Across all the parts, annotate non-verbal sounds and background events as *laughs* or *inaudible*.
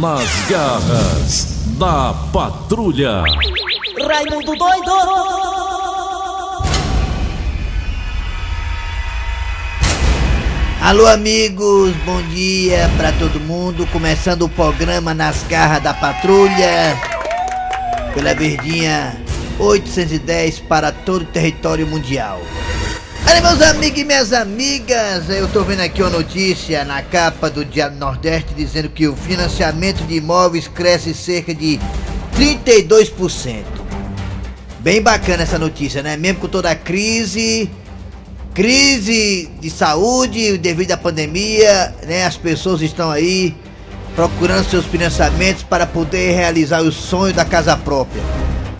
Nas garras da patrulha. Raimundo doido! Alô, amigos, bom dia pra todo mundo. Começando o programa Nas Garras da Patrulha. Pela Verdinha 810 para todo o território mundial. Olha, meus amigos e minhas amigas, eu tô vendo aqui uma notícia na capa do Diário Nordeste dizendo que o financiamento de imóveis cresce cerca de 32%. Bem bacana essa notícia, né? Mesmo com toda a crise, crise de saúde devido à pandemia, né? As pessoas estão aí procurando seus financiamentos para poder realizar o sonho da casa própria.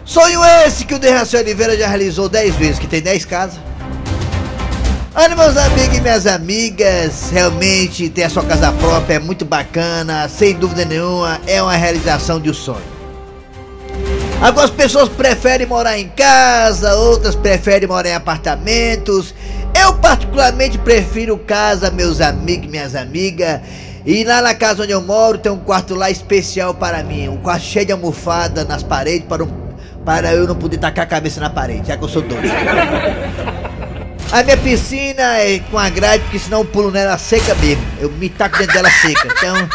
Sonho esse que o Derraci Oliveira já realizou 10 vezes, que tem 10 casas. Olha, meus amigos e minhas amigas, realmente ter a sua casa própria é muito bacana, sem dúvida nenhuma, é uma realização de um sonho. Algumas pessoas preferem morar em casa, outras preferem morar em apartamentos. Eu particularmente prefiro casa, meus amigos e minhas amigas. E lá na casa onde eu moro tem um quarto lá especial para mim, um quarto cheio de almofada nas paredes para, um, para eu não poder tacar a cabeça na parede, já que eu sou doido. *laughs* A minha piscina é com a grade, porque senão eu pulo nela seca mesmo. Eu me taco dentro dela seca. Então,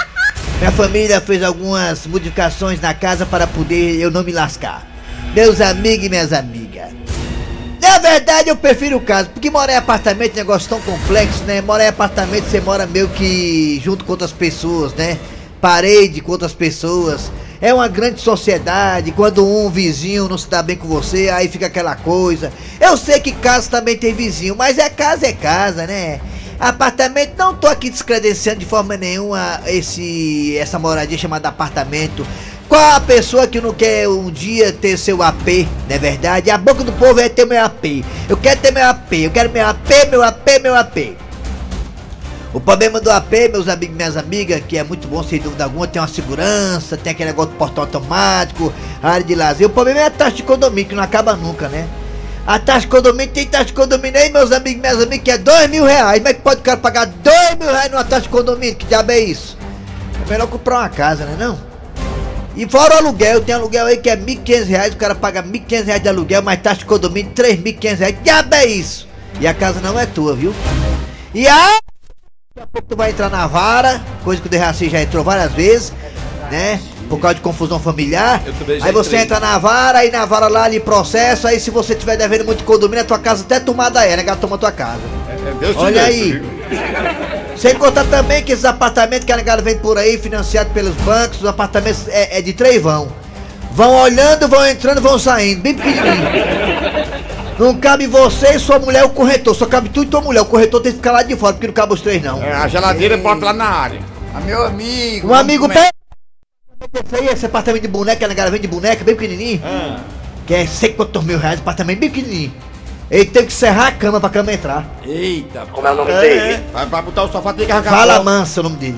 minha família fez algumas modificações na casa para poder eu não me lascar. Meus amigos e minhas amigas. Na verdade, eu prefiro casa, porque morar em apartamento é um negócio tão complexo, né? Morar em apartamento você mora meio que junto com outras pessoas, né? Parede com outras pessoas. É uma grande sociedade. Quando um vizinho não se dá bem com você, aí fica aquela coisa. Eu sei que casa também tem vizinho, mas é casa é casa, né? Apartamento, não tô aqui descredenciando de forma nenhuma esse essa moradia chamada apartamento. Qual a pessoa que não quer um dia ter seu AP, não é verdade? A boca do povo é ter meu AP. Eu quero ter meu AP, eu quero meu AP, meu AP, meu AP. O problema do AP, meus amigos e minhas amigas, que é muito bom sem dúvida alguma, tem uma segurança, tem aquele negócio de portão automático, área de lazer. O problema é a taxa de condomínio, que não acaba nunca, né? A taxa de condomínio, tem taxa de condomínio aí, meus amigos e minhas amigas, que é dois mil reais. Como é que pode o cara pagar dois mil reais numa taxa de condomínio? Que diabo é isso? É melhor comprar uma casa, né não? E fora o aluguel, tem aluguel aí que é mil quinhentos reais, o cara paga mil quinhentos reais de aluguel, mas taxa de condomínio três mil quinhentos reais. Que diabo é isso? E a casa não é tua, viu? E a... Daqui a pouco tu vai entrar na vara, coisa que o Derraci já entrou várias vezes, né? Por causa de confusão familiar. Aí você entra na vara, aí na vara lá lhe processo, aí se você tiver devendo muito condomínio, a tua casa até tomada é, né? Ela toma tua casa. É, Deus te Olha aí. Sem contar também que esses apartamentos que a negada vem por aí, financiados pelos bancos, os apartamentos é, é de três vão. Vão olhando, vão entrando, vão saindo, bem pequenininho. Não cabe você e sua mulher o corretor, só cabe tu e tua mulher. O corretor tem que ficar lá de fora, porque não cabe os três não. É, a geladeira bota lá na área. Ah, meu amigo. Um amigo pega. Esse aí, esse apartamento de boneca, a negada vem de boneca, bem pequenininho. Ah, Que é sei quantos mil reais, apartamento bem pequenininho. Ele tem que serrar a cama pra cama entrar. eita. Como é o nome É, dele? Vai, vai botar o sofá, tem que arrancar Fala a mansa o nome dele.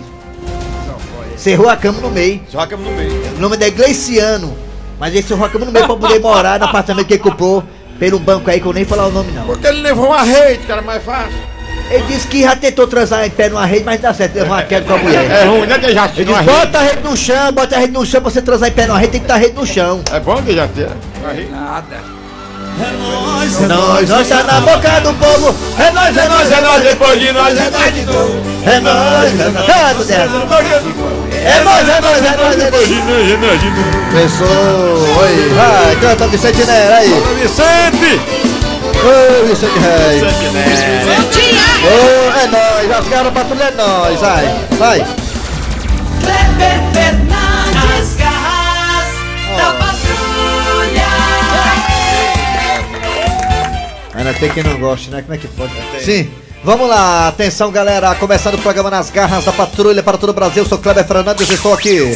Cerrou a cama no meio. Só a cama no meio. O nome dele é Gleiciano. Mas ele cerrou a cama no meio pra poder morar no apartamento que ele comprou pelo banco aí, que eu nem falar o nome não. Porque ele levou uma rede, cara, mais fácil. Ele disse que já tentou transar em pé numa rede, mas não dá certo, levou uma queda com a mulher. É ruim, né, Dejaci? Ele disse, bota a rede no chão, bota a rede no chão pra você transar em pé numa rede, tem que estar a rede no chão. É bom, Dejaci? Rede. Nada. É nós, nós tá na boca do povo. É nós, é nós, é nós, depois de nós, é nós de novo. é nós, é nós. Canta, Zé. É nós, é nós, é nós, é nós. de nós, é nós de novo. Pessoal, oi, vai, canta Vicente Nera aí. Vicente! Ô, Vicente Rei. Vicente, né? Ô, é nóis, as caras patrulha é nóis, vai, vai. Kleber Fernandes, garras da patrulha. Ainda tem quem não goste, né? Como é que pode? Sim. Vamos lá, atenção galera, começando o programa Nas Garras da Patrulha para todo o Brasil, eu sou Kleber Fernandes, estou aqui.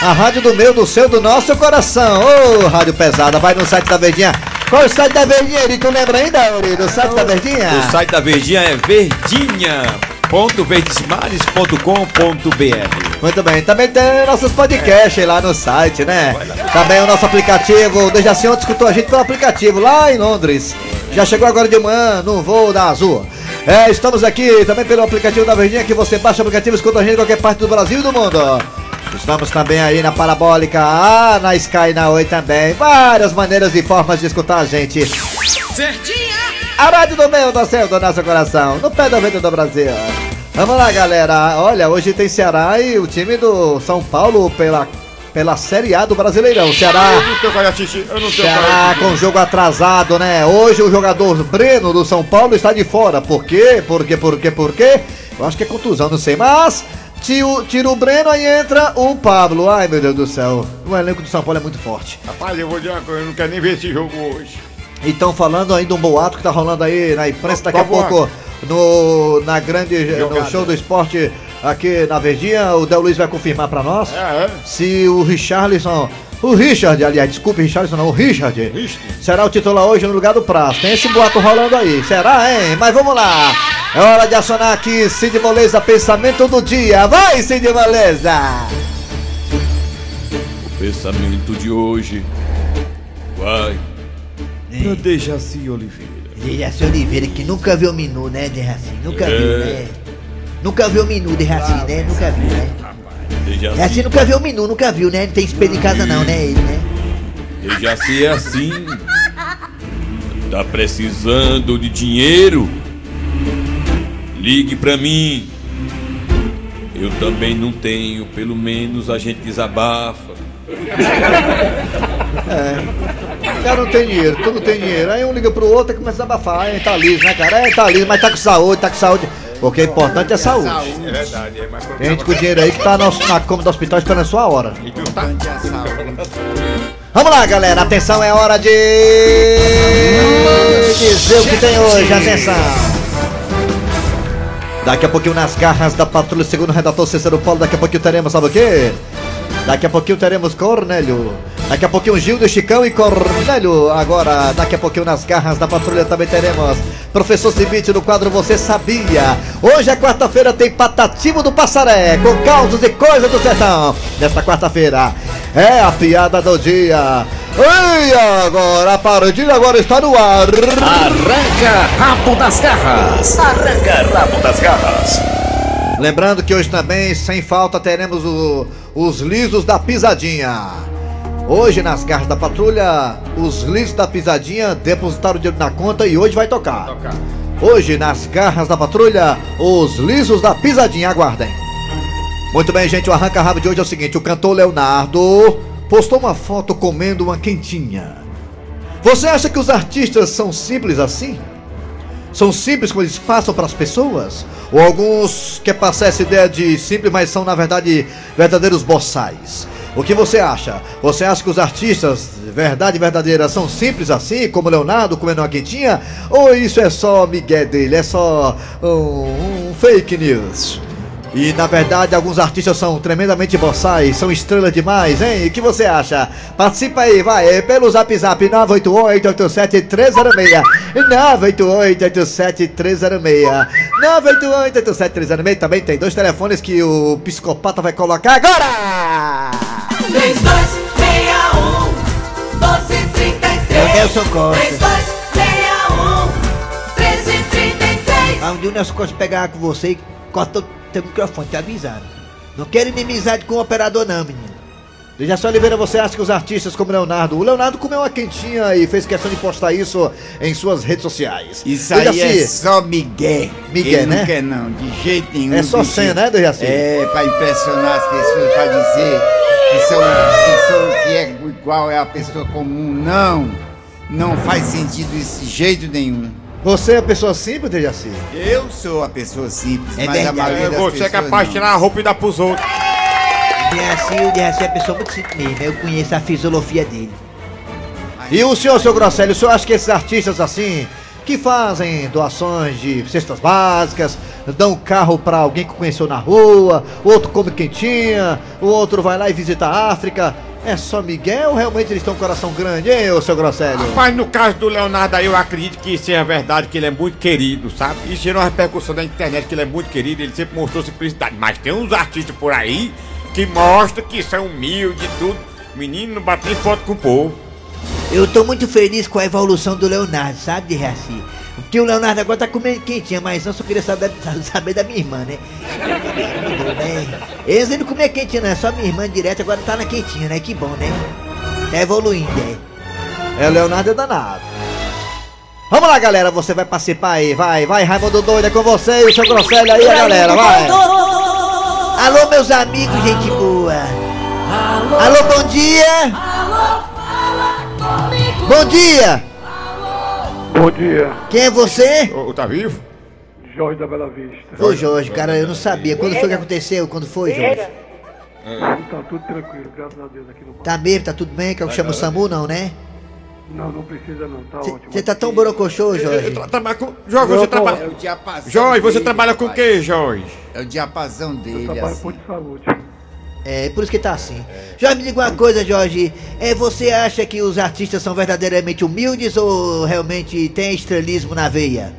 A rádio do meu, do seu, do nosso coração. Ô, rádio pesada, vai no site da Verdinha. Qual é o site da Verdinha, Eri? Tu lembra ainda, Eri, do site da Verdinha? O site da Verdinha é verdinha.verdesmares.com.br Muito bem, também tem nossos podcasts lá no site, né? Também o nosso aplicativo, desde assim ontem escutou a gente pelo aplicativo lá em Londres. Já chegou agora de manhã no voo da Azul. É, estamos aqui também pelo aplicativo da Verdinha que você baixa o aplicativo escuta a gente em qualquer parte do Brasil e do mundo. Estamos também aí na Parabólica, ah, na Sky na Oi também. Várias maneiras e formas de escutar a gente. Certinha! A rádio do meio do céu do nosso coração, no pé do vento do Brasil. Vamos lá, galera. Olha, hoje tem Ceará e o time do São Paulo pela, pela Série A do Brasileirão. Ceará. Eu não tenho assistir, eu não tenho Ceará com jogo atrasado, né? Hoje o jogador Breno do São Paulo está de fora. Por quê? Por quê? Por quê? Por quê? Eu acho que é contusão, não sei. Mas tira, tira o Breno aí entra o Pablo. Ai, meu Deus do céu. O elenco do São Paulo é muito forte. Rapaz, eu vou dizer uma coisa, eu não quero nem ver esse jogo hoje. E estão falando aí de um boato que tá rolando aí na imprensa daqui a pouco no, na grande no show do esporte aqui na Verdinha. O Del Luiz vai confirmar pra nós É, é. se o Richarlison. O Richard, aliás, desculpe, Richarlison não, o Richard. Richard. Será o titular hoje no lugar do Prazo. Tem esse boato rolando aí. Será, hein? Mas vamos lá. É hora de acionar aqui Cid Moleza, pensamento do dia. Vai, Cid Moleza! O pensamento de hoje vai pra Dejaci Oliveira. Dejaci Oliveira, que nunca viu o menu, né, Dejaci? Nunca É. viu, né? Nunca viu o menu, Dejaci, né? Nunca viu, né? Dejaci nunca viu o menu, nunca viu, né? Não tem espelho em casa não, né, ele, né? Dejaci é assim. Tá precisando de dinheiro? Ligue pra mim. Eu também não tenho, pelo menos a gente desabafa. *laughs* O cara não tem dinheiro, tudo tem dinheiro. Aí um liga pro outro e começa a abafar. Aí tá liso, né, cara? É, tá liso, mas tá com saúde, tá com saúde. Porque o importante é saúde. É verdade, é mais Tem gente com dinheiro aí que tá no, na cama do hospital esperando a sua hora. Vamos lá, galera. Atenção, é hora de dizer o que tem hoje. Atenção. Daqui a pouquinho nas garras da patrulha, segundo o redator Cícero Paulo, daqui a pouquinho teremos, sabe o quê? Daqui a pouquinho teremos Cornélio. Daqui a pouquinho Gildo, Chicão e Cornélio. Agora, daqui a pouquinho nas garras da patrulha também teremos Professor Cibite no quadro Você Sabia. Hoje é quarta-feira, tem Patativo do Passaré, com causos e coisas do sertão. Nesta quarta-feira é a piada do dia. E agora, a parodinha agora está no ar. Arranca rabo das garras! Arranca rabo das garras! Lembrando que hoje também, sem falta, teremos o- os lisos da pisadinha. Hoje, nas garras da patrulha, os lisos da pisadinha depositaram o dinheiro na conta e hoje vai tocar. Hoje, nas garras da patrulha, os lisos da pisadinha. Aguardem. Muito bem, gente, o arranca-rabo de hoje é o seguinte: o cantor Leonardo postou uma foto comendo uma quentinha. Você acha que os artistas são simples assim? São simples como eles passam para as pessoas? Ou alguns querem passar essa ideia de simples, mas são na verdade verdadeiros boçais? O que você acha? Você acha que os artistas, verdade verdadeira, são simples assim, como Leonardo comendo uma quentinha? Ou isso é só migué dele, é só um, um fake news? E na verdade alguns artistas são tremendamente boçais, são estrelas demais, hein? O que você acha? Participa aí, vai, pelo zap zap 988-87-306 988-87-306 988-87-306 Também tem dois telefones que o psicopata vai colocar agora! 3261 1233 É o Nelson Costa. 3261 1333 Ah, um dia o Nelson Costa pegar com você e corta o teu microfone, te avisando. Não quero inimizade com o operador não, menino. Dejaci Oliveira, você acha que os artistas como Leonardo... O Leonardo comeu uma quentinha e fez questão de postar isso em suas redes sociais. Isso aí Dejaci, é só Miguel. Miguel, Ele né? não quer não, de jeito nenhum. É só senha, né, Dejaci? É, pra impressionar as pessoas, pra dizer que são, que são que é igual é a pessoa comum. Não, não faz sentido isso de jeito nenhum. Você é pessoa simples, Dejaci? Eu sou a pessoa simples, É mas a maioria das Você é pessoas capaz de tirar a roupa e dar pros outros. Dejaci, o Dejaci é uma pessoa muito simples mesmo. Eu conheço a fisiologia dele. E o senhor, seu Grosselio, o senhor acha que esses artistas assim, que fazem doações de cestas básicas, dão carro pra alguém que conheceu na rua, o outro come quentinha, o outro vai lá e visita a África, é só Miguel ou realmente eles têm um coração grande, hein, ô seu Grosselio? Mas no caso do Leonardo aí, eu acredito que isso é verdade, que ele é muito querido, sabe? Isso gerou uma repercussão na internet, que ele é muito querido, ele sempre mostrou simplicidade. Mas tem uns artistas por aí que mostram que são humildes e tudo. Menino, não bate nem foto com o povo. Eu tô muito feliz com a evolução do Leonardo, sabe, Dejaci? O tio Leonardo agora tá comendo quentinha, mas eu só queria saber, *laughs* saber da minha irmã, né? né? Eles não comer quentinha, não, é só minha irmã direto, agora tá na quentinha, né? Que bom, né? Tá evoluindo, é. É, o Leonardo é danado. Vamos lá, galera, você vai participar aí, vai, vai, Raimundo Doido, é com você e o seu Grosselho aí, a galera, vai. Alô, meus amigos, gente boa. Alô, bom dia. Bom dia. Bom dia, Quem é você? Ô, tá vivo? Jorge da Bela Vista. Foi Jorge, cara, eu não sabia. Quando foi que aconteceu? Quando foi, Jorge? Tá tudo tranquilo, graças a Deus aqui no. Tá mesmo, tá tudo bem? Quer que eu chame o SAMU, não, né? Não, não precisa não, tá ótimo. Você tá tão borocochô, Eu Jorge. tra- trabalho com. Jorge, você trabalha. É o diapasão. Jorge, você dele, trabalha com o quê, Jorge? É o diapasão dele, Eu trabalho assim. com de saúde. É, por isso que tá assim. Jorge, me diga uma coisa, Jorge. É, você acha que os artistas são verdadeiramente humildes ou realmente tem estrelismo na veia?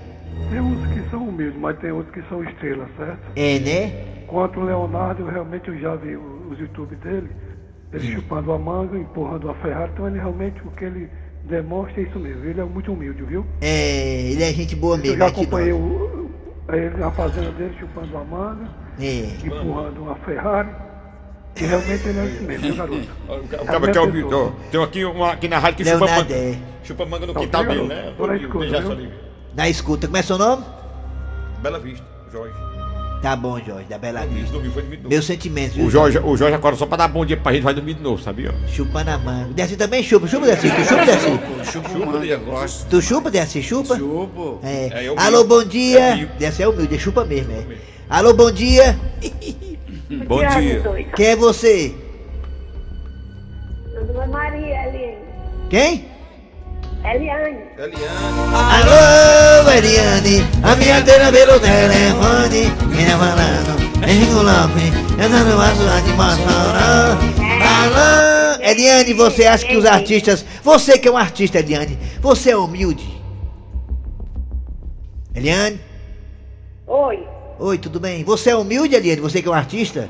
Tem uns que são humildes, mas tem outros que são estrelas, certo? É, né? Quanto o Leonardo, eu realmente eu já vi os YouTube dele, ele chupando a manga, empurrando a Ferrari, então ele realmente, o que ele demonstra é isso mesmo, ele é muito humilde, viu? É, ele é gente boa Eu mesmo, já é que acompanhei o, o- ele na fazenda dele chupando a manga, É. empurrando uma Ferrari, e realmente ele é isso mesmo, viu, garoto? *laughs* O cara que é o Tem aqui uma aqui na rádio que chupa Leonardo, manga. é. Chupa manga no Tá quintal dele, né? Tô na escuta. Na escuta, como é seu nome? Bela Vista, Jorge. Tá bom, Jorge, da Bela Vista. dormiu, foi dormir de novo. Meus sentimentos, viu? O Jorge, o Jorge agora só pra dar bom dia pra gente vai dormir de novo, sabia? Chupando a manga. Desce também chupa, chupa, Desce. Tu chupa, Desce. Chupa gosto. Tu chupa, Desce, chupa? Chupo. É. É, Alô, bom dia. Vi. Desce é humilde, chupa mesmo, é. Alô, bom dia. *laughs* Bom dia. Quem é você? É Maria Eliane. Quem? Eliane. Alô, Eliane, a minha dela pelo telefone, quem é falando? Chico Lopes, eu não faço de maçã, Alô, Eliane, você acha que os artistas, você que é um artista, Eliane, você é humilde? Eliane? Oi, Oi, tudo bem? Você é humilde, Eliane, você que é um artista?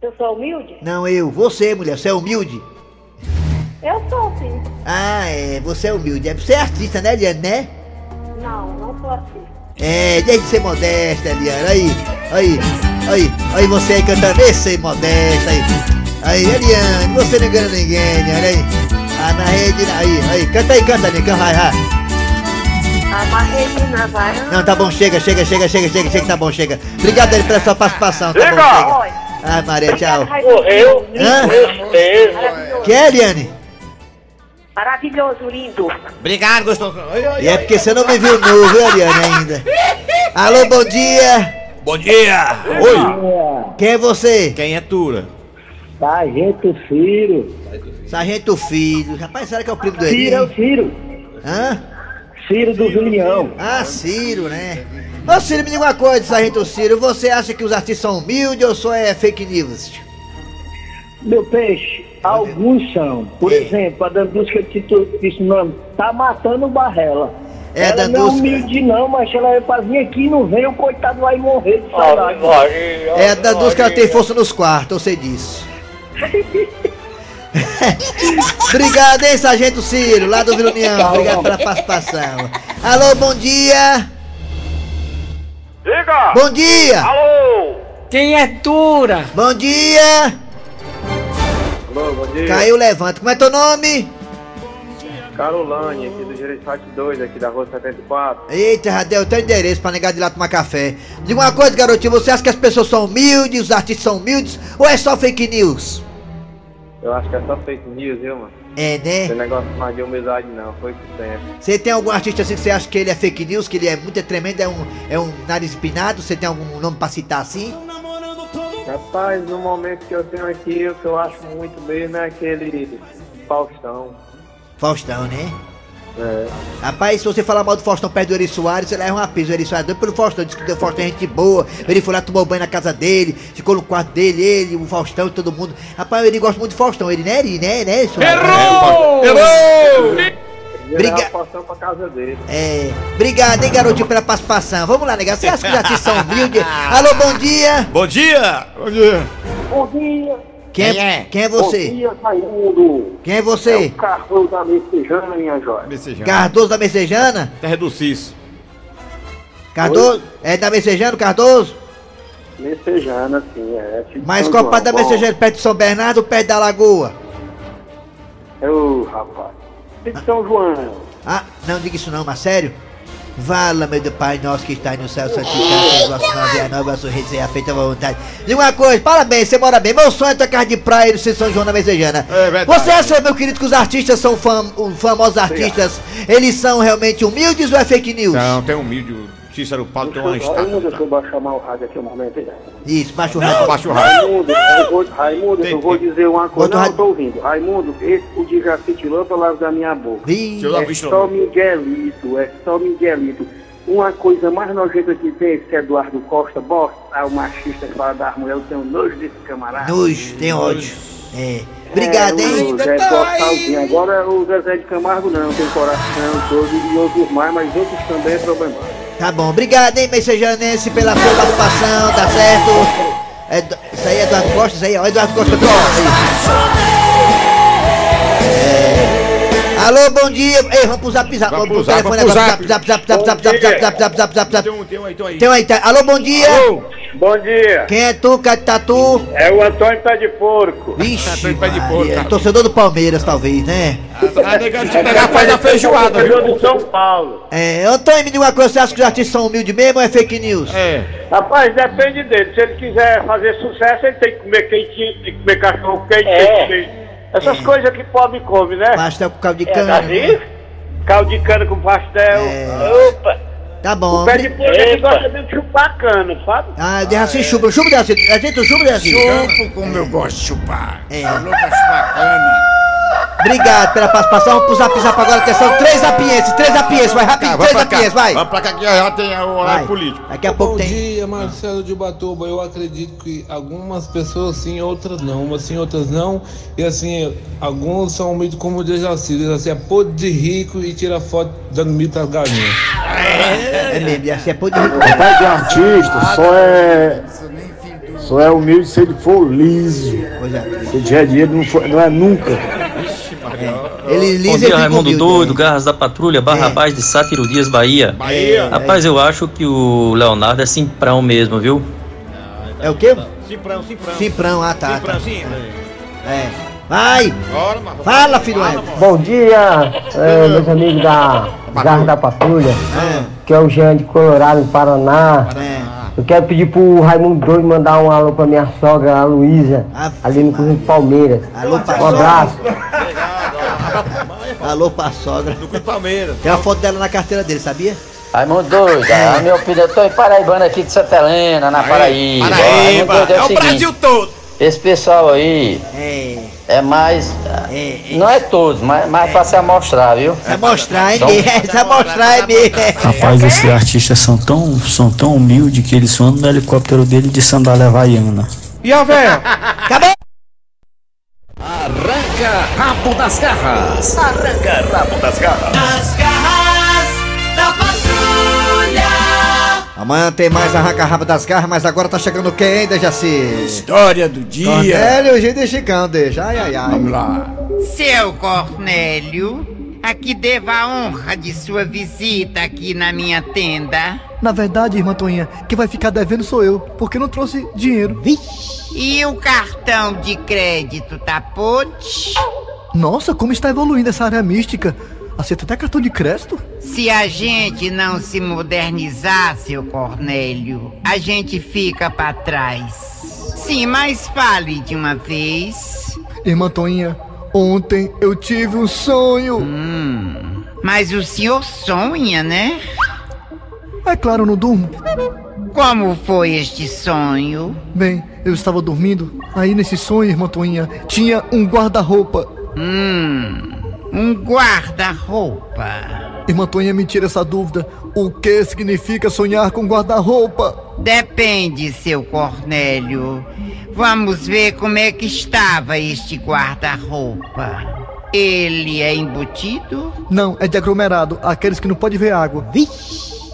eu sou humilde? Não, eu, você, mulher, você é humilde? Eu sou sim. Ah, é, você é humilde, É, você é artista, né, Eliane, né? Não, não sou assim. É, deixa de ser modesta, Eliane. Aí, aí, aí, aí você aí cantando, deixa de ser modesta aí. Aí, Eliane, você não engana ninguém, Eliane. Aí, ah, na rede, aí, aí, canta aí, canta, Eliane, vai, vai. Amarrei na varanda. Não, tá bom, chega, chega, chega, chega, chega, chega, tá bom, chega. Obrigado aí pela sua participação, tá bom, chega. Oi. Ah, Maria, tchau. Morreu. Hã? Maravilhoso. Que é, Eliane? Maravilhoso, lindo. Obrigado, gostoso. E é porque você não me viu nu, viu, Eliane, ainda. *laughs* Alô, bom dia. Bom dia. Oi, Quem é você? quem é Tura? Sargento Ciro. Sargento Filho. Rapaz, será que é o primo do Ciro é o? Ciro. Hã? Ciro do Julião. Ah, Ciro, né? Ô Ciro, me diga uma coisa, Sargento Ciro, você acha que os artistas são humildes ou só é fake news? Meu peixe, alguns são. Por É. exemplo, a Dandusca que tu disse o nome, tá matando o Barrela. É, a ela não é Dandusca. humilde não, mas ela é pra vir aqui e não vem, o coitado vai morrer de saudade. É, a Dandus que ela tem força nos quartos, eu sei disso. *laughs* Obrigado, hein, Sargento Ciro, lá do Vila União. Obrigado pela participação. Alô, bom dia. Diga! Bom dia. Alô! Quem é Tura? Bom dia. Alô, bom dia. Caiu, levanta. Como é teu nome? Carolane, aqui do Gereissati 2, aqui da rua 74. Eita, Radel, teu endereço pra negar de lá tomar café. Diga uma coisa, garotinho, você acha que as pessoas são humildes, os artistas são humildes, ou é só fake news? Eu acho que é só fake news, viu, mano? É, Tem né? negócio mais de humildade não, foi com tempo. Você tem algum artista assim que você acha que ele é fake news, que ele é muito tremendo, é um, é um nariz empinado? Você tem algum nome pra citar assim? Rapaz, no momento que eu tenho aqui, o que eu acho muito mesmo é aquele Faustão. Faustão, né? É. Rapaz, se você falar mal do Faustão perto do Eri Soares, você leva uma pisa. O Eri Soares é doido pelo Faustão, disse que o Faustão é gente boa. Ele foi lá, tomou banho na casa dele, ficou no quarto dele, ele, o Faustão e todo mundo. Rapaz, ele gosta muito do Faustão, ele, né, Eri, né, né, Soares? Errou! Ia Briga- o pra casa dele. É, obrigado, hein, garotinho, pela participação. Vamos lá, nega. Você acha que os artistas são humildes? *laughs* Alô, bom dia. Bom dia. Bom dia. Bom dia. Quem, Quem é? Quem é você? Bom dia, Raimundo. Quem é É você? o Carlos da Messejana, minha joia. Messejana. Cardoso da Messejana? Terra do Cis. Cardoso? É da Messejana, Cardoso? Messejana, sim, é. De Mas qual parte da Messejana? Perto de São Bernardo ou perto da Lagoa? Ô, rapaz. De São João. Ah, não diga isso não, mas sério? Vala, meu Deus, Pai nosso que está no céu, santificado seja o vosso nome, a nós, vosso reino, seja feita a vontade. Diga uma coisa, parabéns, você mora bem. Meu sonho é casa de praia no São João da Messejana. É. Você acha, meu querido, que os artistas são fam os famosos artistas, eles são realmente humildes ou é fake news? Não, tem um mídio. Cícero Paulo tem uma Raimundo, deixa estátua. eu baixar mais o rádio aqui um momento aí. Isso, baixa o rádio. Baixa o raio. Raimundo, eu vou, Raimundo, Tem- eu vou dizer uma coisa. Outro Não, eu rádio. tô ouvindo. Raimundo, esse o de Jaci tirou a palavra da minha boca. Ih, É só Miguelito, é só Miguelito. Uma coisa mais nojenta que tem esse Eduardo Costa, bosta, ah, o machista que fala das mulheres, eu tenho nojo desse camarada. nojo, tem ódio. É. Obrigado, é, hein? O Zé Gostalzinho. Agora o Zezé de Camargo não, tem coração todo e outros mais, mas outros também é problemático. Tá bom, obrigado, hein, Messejanense, pela sua participação, tá certo? É, isso aí é Eduardo Costa, isso aí, ó, Eduardo Costa. É. Alô, bom dia. Ei, vamos pro zap zap. Vamos Vamos pro zap, telefone agora. zap. Zap zap zap zap zap zap zap zap zap zap. Tem um, um aí, tem um aí. Um tá? Alô, bom dia. Bom dia, Quem é tu, Catatu? é o Antônio Pé de Porco. Vixe, Antônio Pé de Porco, cara. torcedor do Palmeiras, talvez, né? Tá negando de pegar faz a feijoada, viu? de São Paulo. É, Antônio, me diga uma coisa, você acha que os artistas são humildes mesmo ou é fake news? É. Rapaz, depende dele. Se ele quiser fazer sucesso, ele tem que comer quentinho, tem que comer cachorro quente, tem que comer. Essas coisas que pobre come, né? Pastel com caldo de É, cana. daí, né? caldo de cana com pastel. É. Opa! Tá bom. O pé de porco ele gosta de chupar cana, sabe? Ah, de assim, chupa, chupa de assim. A gente chupa de assim. Chupo como eu gosto de chupar. É. Falou pra chupar cana. Obrigado pela participação. Vamos pro zap zap agora, atenção. Três zapienses, três zapienses, vai rapidinho, três zapienses, vai. Vamos pra cá que já tem o horário político. Daqui a pouco Bom tem. dia, Marcelo de Batuba. Eu acredito que algumas pessoas sim, outras não. Umas sim, outras não. E assim, alguns são humildes como o Dejaci. O Dejaci é podre de rico e tira foto dando mil pras galinhas. É mesmo, e assim é pô de rico. Pai de artista só é. Só é humilde se ele for liso. Pois é. Se ele tiver dinheiro, não, for- não é nunca. Ele Bom dia, Raimundo Doido? Garras da Patrulha, Barrabás de Sátiro Dias, Bahia. Bahia. Rapaz, eu acho que o Leonardo é simprão mesmo, viu? É o quê? Simprão, simprão. Simprão, ah tá. Simprão, tá. sim. É. Vai! Bora, mano. Fala, filho Ego. Bom dia, é, meus amigos da Garra da Patrulha, que é o Jean de Colorado, Paraná. É. Eu quero pedir pro Raimundo Doido mandar um alô pra minha sogra, a Luísa, ali no Cruzeiro de Palmeiras. Alô, Um abraço. Alô, pra sogra. Do Clube Palmeiras. Tem uma foto dela na carteira dele, sabia? Raimundo doido, a minha opinião, eu tô em Paraibana aqui de Santa Helena, na Paraíba. Paraíba. doido, É o seguinte, Brasil todo. Esse pessoal aí É. é mais. É. é. Não é todos, mas mais pra se amostrar, viu? Precisa mostrar, hein, Então- Bia? Precisa mostrar, hein? Rapaz, esses artistas são tão, são tão humildes que eles andam no helicóptero dele de sandália havaiana. E a véia? Acabou! Arranca rabo das garras. Arranca rabo das garras. As garras da patrulha. Amanhã tem mais Arranca Rabo das Garras, mas agora tá chegando quem, hein, Dejaci? História do dia. Cornélio, Gil de Chicão, deixa. Ai, ai, ai. Vamos lá. Seu Cornélio, a que devo a honra de sua visita aqui na minha tenda. Na verdade, irmã Toinha, quem vai ficar devendo sou eu, porque não trouxe dinheiro. E o cartão de crédito tá podre? Nossa, como está evoluindo essa área mística. Aceita até cartão de crédito? Se a gente não se modernizar, seu Cornélio, a gente fica pra trás. Sim, mas fale de uma vez. Irmã Toinha, ontem eu tive um sonho. Hum, mas o senhor sonha, né? É claro, não durmo. Como foi este sonho? Bem, eu estava dormindo, aí nesse sonho, irmã Toinha, tinha um guarda-roupa. Hum, um guarda-roupa. Irmã Toinha, me tira essa dúvida. O que significa sonhar com guarda-roupa? Depende, seu Cornélio. Vamos ver como é que estava este guarda-roupa. Ele é embutido? Não, é de aglomerado, aqueles que não podem ver água.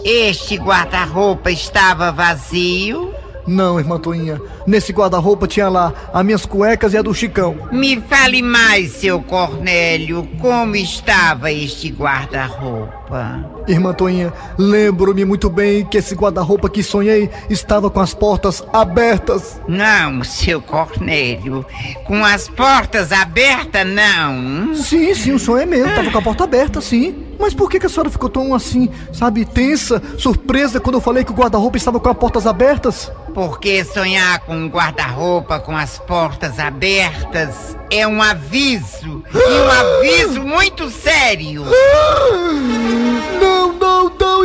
Este guarda-roupa estava vazio? Não, irmã Toinha. Nesse guarda-roupa tinha lá as minhas cuecas e a do Chicão. Me fale mais, seu Cornélio, como estava este guarda-roupa? Irmã Toinha, lembro-me muito bem que esse guarda-roupa que sonhei estava com as portas abertas. Não, seu Cornélio, com as portas abertas, não. Sim, sim, o sonho é meu. Tava com a porta aberta, sim. Mas por que, que a senhora ficou tão assim, sabe, tensa, surpresa quando eu falei que o guarda-roupa estava com as portas abertas? Porque sonhar com um guarda-roupa com as portas abertas é um aviso. E um aviso muito sério.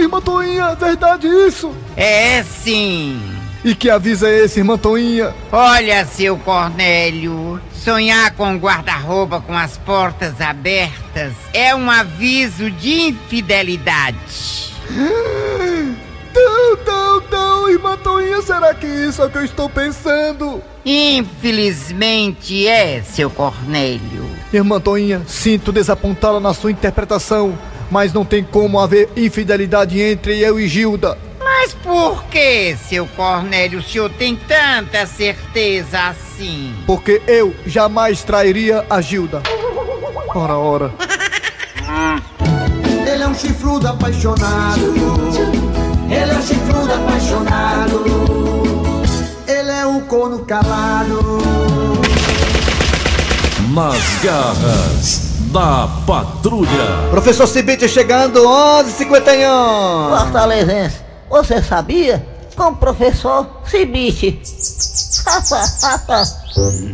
Irmã Toinha, é verdade isso? É sim. E que aviso é esse, irmã Toinha? Olha, seu Cornélio, sonhar com um guarda-roupa com as portas abertas é um aviso de infidelidade. Não, não, não, irmã Toinha, será que isso é o que eu estou pensando? Infelizmente é, seu Cornélio. Irmã Toinha, sinto desapontá-la na sua interpretação, mas não tem como haver infidelidade entre eu e Gilda. Mas por que, seu Cornélio, o senhor tem tanta certeza assim? Porque eu jamais trairia a Gilda. Ora, ora. *laughs* Ele é um chifrudo apaixonado. Ele é um chifrudo apaixonado. Ele é um corno calado. Nas garras da patrulha. Professor Cibite chegando, 11h51. Fortalezense, você sabia? Com o professor Cibite. *laughs*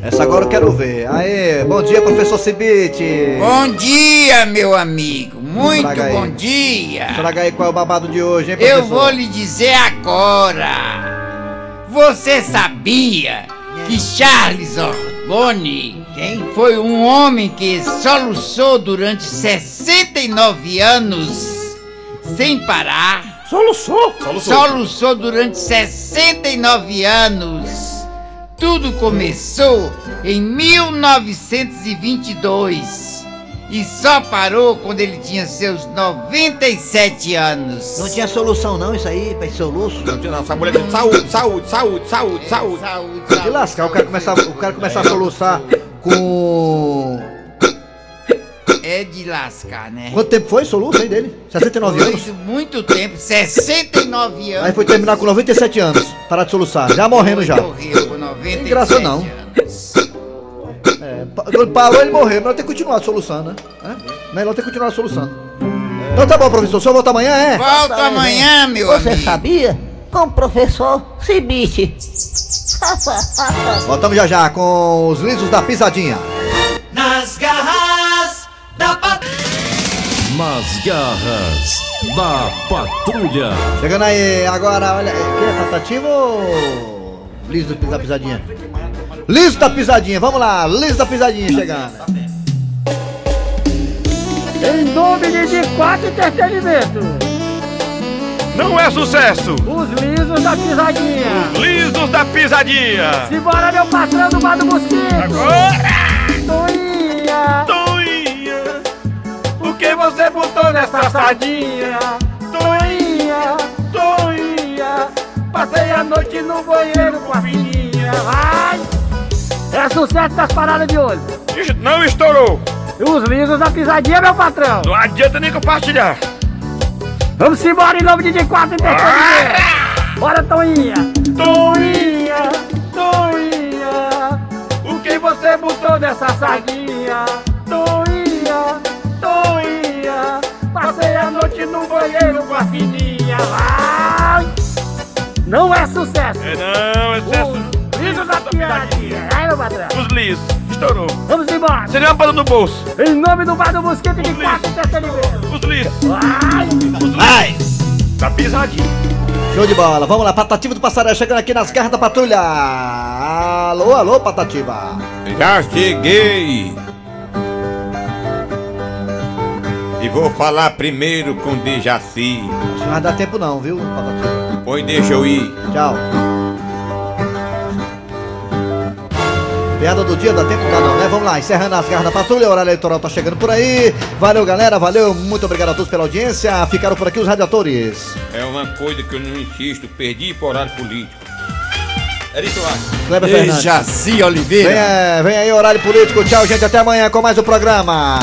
Essa agora eu quero ver. Aê, bom dia, professor Cibite. Bom dia, meu amigo. Muito Traga aí. bom dia. Traga aí qual é o babado de hoje, hein, professor? Eu vou lhe dizer agora. Você sabia que Charles Orboni foi um homem que soluçou durante 69 anos sem parar? Soluçou? Soluçou durante 69 anos. Tudo começou em 1922 e só parou quando ele tinha seus 97 anos. Não tinha solução não isso aí, pra esse soluço? Não tinha não, essa mulher de saúde, saúde, saúde, saúde, saúde. De lascar, o cara começar, o cara começar a soluçar com... *coughs* É de lascar, né? Quanto tempo foi soluço aí dele? 69 anos? Foi muito tempo, 69 anos. Aí foi terminar com 97 anos, parar de soluçar, já morrendo já. Morreu com 97 Tem graça não. É, pa- quando parou ele morreu, melhor ter continuado soluçando, né? É? Melhor ter continuado soluçando. Então tá bom, professor, o senhor volta amanhã, é? Volta amanhã, meu Você amigo. sabia? Com o professor Cibite. *laughs* Voltamos já já com os lisos da pisadinha. Nas garras da patrulha. Nas garras da patrulha. Chegando aí, agora, olha, quem é Patativa ou liso da pisadinha? Liso da pisadinha, vamos lá, liso da pisadinha chegando. Em nome de quatro entretenimento. Não é sucesso! Os lisos da pisadinha. Lisos da pisadinha! Simbora, meu patrão do bar do mosquito. Agora! Toinha. Toinha, o que você botou nessa sardinha? Toinha. Toinha. Passei a noite no banheiro com a filhinha. Vai. É sucesso das paradas de hoje. Não estourou! Os lisos da pisadinha, meu patrão. Não adianta nem compartilhar! Vamos embora em nome de quatro entretenimento. Bora, Toinha. Toinha. Toinha. O que você botou nessa sardinha? Toinha. Toinha. Passei a noite no banheiro com a filhinha. Vai. Não é sucesso. É não, é sucesso! Os lisos da pisadinha. Aí, meu patrão. Os lisos, estourou! Vamos embora. Seria uma bala no bolso! Em nome do bar do mosquito de quatro. Os lisos! Vai. Vai! Da pisadinha! Show de bola, vamos lá, Patativa do Passaré chegando aqui nas garras da patrulha. Alô, alô, Patativa. Já cheguei! E vou falar primeiro com Dejaci. Não vai dar tempo não, viu, Patativa? Pois deixa eu ir. Tchau. Piada do dia, dá tempo dá não, né? Vamos lá, encerrando as garras da patrulha, o horário eleitoral tá chegando por aí. Valeu, galera, valeu, muito obrigado a todos pela audiência. Ficaram por aqui os radiadores. É uma coisa que eu não insisto, perdi por horário político. Eri Soares. Kleber Fernandes. Jaci Oliveira. Vem, é, vem aí, horário político. Tchau, gente. Até amanhã com mais o programa.